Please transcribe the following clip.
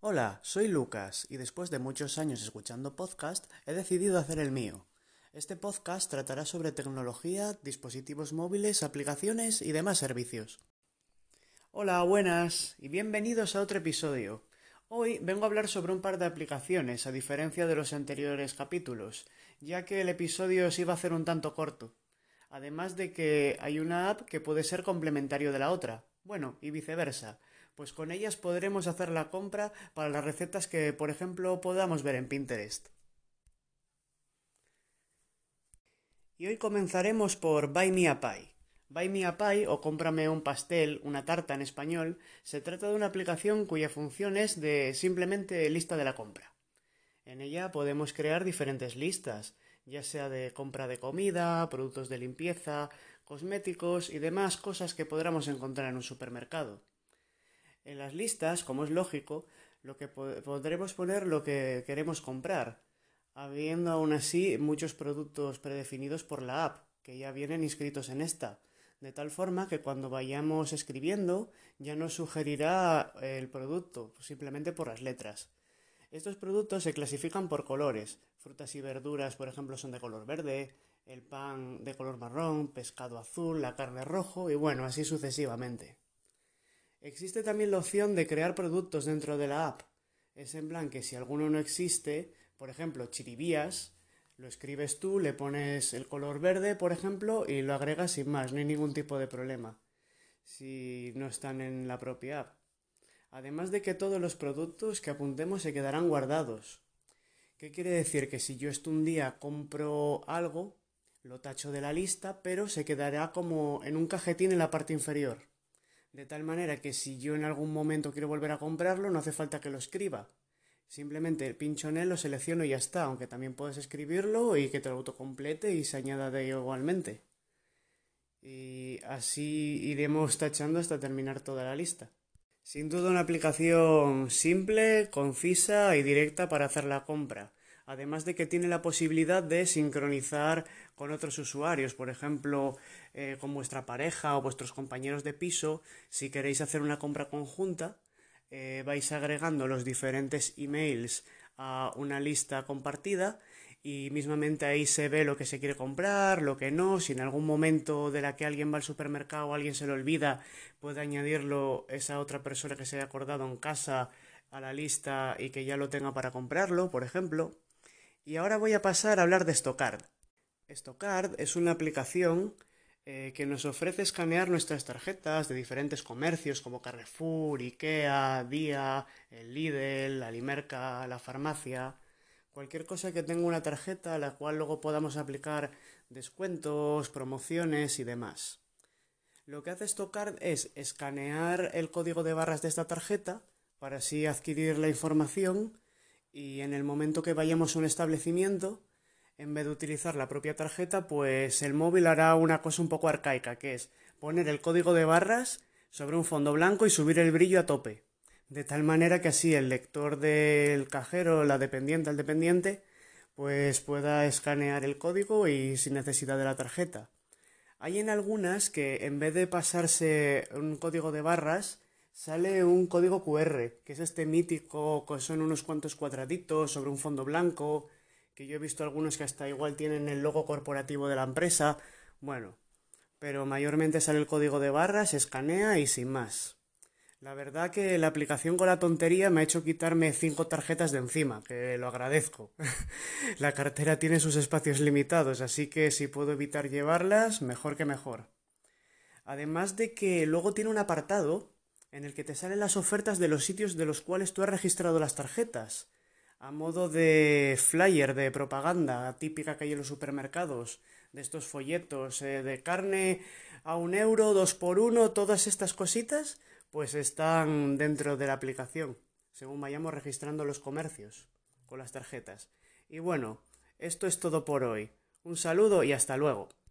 Hola, soy Lucas y después de muchos años escuchando podcast he decidido hacer el mío. Este podcast tratará sobre tecnología, dispositivos móviles, aplicaciones y demás servicios. Hola, buenas y bienvenidos a otro episodio. Hoy vengo a hablar sobre un par de aplicaciones, a diferencia de los anteriores capítulos, ya que el episodio se iba a hacer un tanto corto. Además de que hay una app que puede ser complementario de la otra, bueno, y viceversa pues con ellas podremos hacer la compra para las recetas que, por ejemplo, podamos ver en Pinterest. Y hoy comenzaremos por Buy Me a Pie. Buy Me a Pie o cómprame un pastel, una tarta en español, se trata de una aplicación cuya función es de simplemente lista de la compra. En ella podemos crear diferentes listas, ya sea de compra de comida, productos de limpieza, cosméticos y demás cosas que podremos encontrar en un supermercado. En las listas, como es lógico, lo que podremos poner lo que queremos comprar, habiendo aún así muchos productos predefinidos por la app, que ya vienen inscritos en esta, de tal forma que cuando vayamos escribiendo ya nos sugerirá el producto, simplemente por las letras. Estos productos se clasifican por colores. Frutas y verduras, por ejemplo, son de color verde, el pan de color marrón, pescado azul, la carne rojo y bueno, así sucesivamente. Existe también la opción de crear productos dentro de la app. Es en plan que si alguno no existe, por ejemplo, chiribías, lo escribes tú, le pones el color verde, por ejemplo, y lo agregas sin más, no hay ningún tipo de problema si no están en la propia app. Además de que todos los productos que apuntemos se quedarán guardados. ¿Qué quiere decir? Que si yo esto un día compro algo, lo tacho de la lista, pero se quedará como en un cajetín en la parte inferior de tal manera que si yo en algún momento quiero volver a comprarlo, no hace falta que lo escriba. Simplemente pincho en él, lo selecciono y ya está, aunque también puedes escribirlo y que te lo autocomplete y se añada de ello igualmente. Y así iremos tachando hasta terminar toda la lista. Sin duda una aplicación simple, concisa y directa para hacer la compra. Además de que tiene la posibilidad de sincronizar con otros usuarios, por ejemplo, eh, con vuestra pareja o vuestros compañeros de piso, si queréis hacer una compra conjunta, eh, vais agregando los diferentes emails a una lista compartida y mismamente ahí se ve lo que se quiere comprar, lo que no, si en algún momento de la que alguien va al supermercado alguien se lo olvida, puede añadirlo esa otra persona que se haya acordado en casa a la lista y que ya lo tenga para comprarlo, por ejemplo. Y ahora voy a pasar a hablar de Stockard. Stockard es una aplicación eh, que nos ofrece escanear nuestras tarjetas de diferentes comercios como Carrefour, Ikea, el Lidl, la Limerca, la farmacia, cualquier cosa que tenga una tarjeta a la cual luego podamos aplicar descuentos, promociones y demás. Lo que hace Stockard es escanear el código de barras de esta tarjeta para así adquirir la información y en el momento que vayamos a un establecimiento, en vez de utilizar la propia tarjeta, pues el móvil hará una cosa un poco arcaica, que es poner el código de barras sobre un fondo blanco y subir el brillo a tope. De tal manera que así el lector del cajero, la dependiente, el dependiente, pues pueda escanear el código y sin necesidad de la tarjeta. Hay en algunas que en vez de pasarse un código de barras, sale un código QR, que es este mítico, que son unos cuantos cuadraditos sobre un fondo blanco, que yo he visto algunos que hasta igual tienen el logo corporativo de la empresa. Bueno, pero mayormente sale el código de barras, escanea y sin más. La verdad que la aplicación con la tontería me ha hecho quitarme cinco tarjetas de encima, que lo agradezco. la cartera tiene sus espacios limitados, así que si puedo evitar llevarlas, mejor que mejor. Además de que luego tiene un apartado en el que te salen las ofertas de los sitios de los cuales tú has registrado las tarjetas, a modo de flyer, de propaganda típica que hay en los supermercados, de estos folletos eh, de carne a un euro, dos por uno, todas estas cositas, pues están dentro de la aplicación, según vayamos registrando los comercios con las tarjetas. Y bueno, esto es todo por hoy. Un saludo y hasta luego.